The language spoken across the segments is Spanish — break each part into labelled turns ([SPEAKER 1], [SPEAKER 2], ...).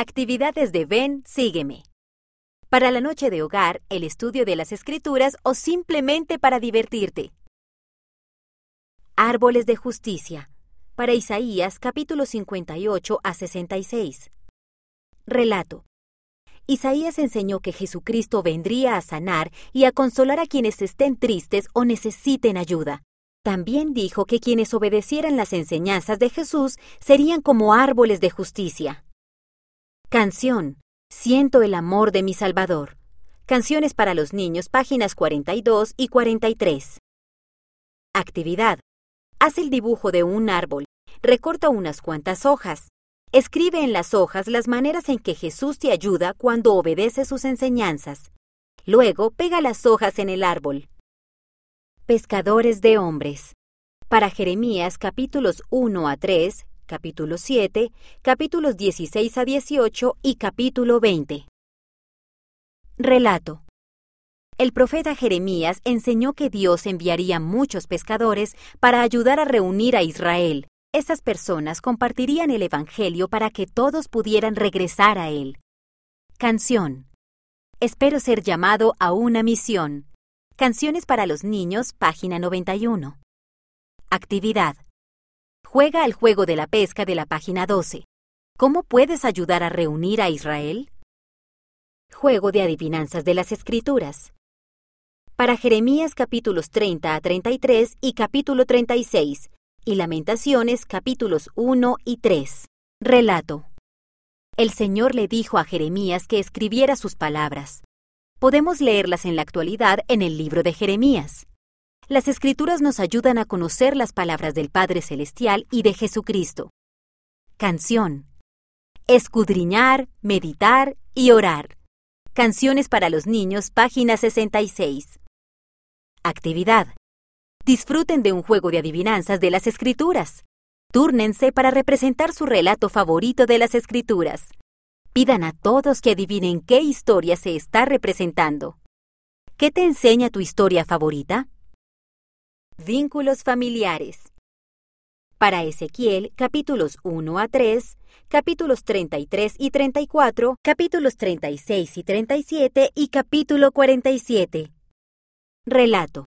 [SPEAKER 1] Actividades de Ven, sígueme. Para la noche de hogar, el estudio de las escrituras o simplemente para divertirte. Árboles de justicia. Para Isaías capítulo 58 a 66. Relato. Isaías enseñó que Jesucristo vendría a sanar y a consolar a quienes estén tristes o necesiten ayuda. También dijo que quienes obedecieran las enseñanzas de Jesús serían como árboles de justicia. Canción. Siento el amor de mi Salvador. Canciones para los niños, páginas 42 y 43. Actividad. Haz el dibujo de un árbol. Recorta unas cuantas hojas. Escribe en las hojas las maneras en que Jesús te ayuda cuando obedece sus enseñanzas. Luego, pega las hojas en el árbol. Pescadores de hombres. Para Jeremías capítulos 1 a 3, capítulo 7, capítulos 16 a 18 y capítulo 20. Relato. El profeta Jeremías enseñó que Dios enviaría muchos pescadores para ayudar a reunir a Israel. Esas personas compartirían el Evangelio para que todos pudieran regresar a él. Canción. Espero ser llamado a una misión. Canciones para los niños, página 91. Actividad. Juega al juego de la pesca de la página 12. ¿Cómo puedes ayudar a reunir a Israel? Juego de adivinanzas de las Escrituras. Para Jeremías capítulos 30 a 33 y capítulo 36, y Lamentaciones capítulos 1 y 3. Relato. El Señor le dijo a Jeremías que escribiera sus palabras. Podemos leerlas en la actualidad en el libro de Jeremías. Las escrituras nos ayudan a conocer las palabras del Padre Celestial y de Jesucristo. Canción. Escudriñar, meditar y orar. Canciones para los niños, página 66. Actividad. Disfruten de un juego de adivinanzas de las escrituras. Túrnense para representar su relato favorito de las escrituras. Pidan a todos que adivinen qué historia se está representando. ¿Qué te enseña tu historia favorita? Vínculos familiares. Para Ezequiel, capítulos 1 a 3, capítulos 33 y 34, capítulos 36 y 37 y capítulo 47. Relato.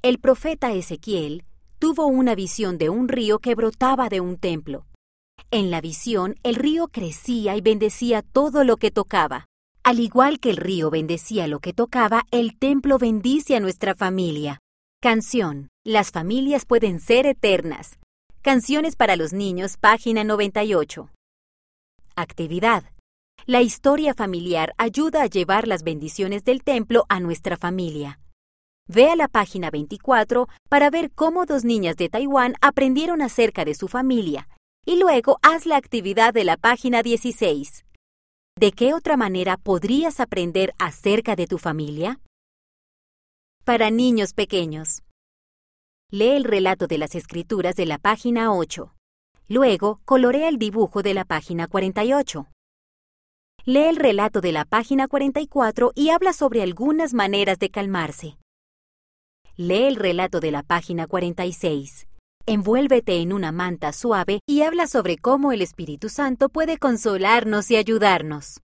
[SPEAKER 1] El profeta Ezequiel tuvo una visión de un río que brotaba de un templo. En la visión, el río crecía y bendecía todo lo que tocaba. Al igual que el río bendecía lo que tocaba, el templo bendice a nuestra familia. Canción. Las familias pueden ser eternas. Canciones para los niños, página 98. Actividad. La historia familiar ayuda a llevar las bendiciones del templo a nuestra familia. Ve a la página 24 para ver cómo dos niñas de Taiwán aprendieron acerca de su familia y luego haz la actividad de la página 16. ¿De qué otra manera podrías aprender acerca de tu familia? Para niños pequeños. Lee el relato de las escrituras de la página 8. Luego, colorea el dibujo de la página 48. Lee el relato de la página 44 y habla sobre algunas maneras de calmarse. Lee el relato de la página 46. Envuélvete en una manta suave y habla sobre cómo el Espíritu Santo puede consolarnos y ayudarnos.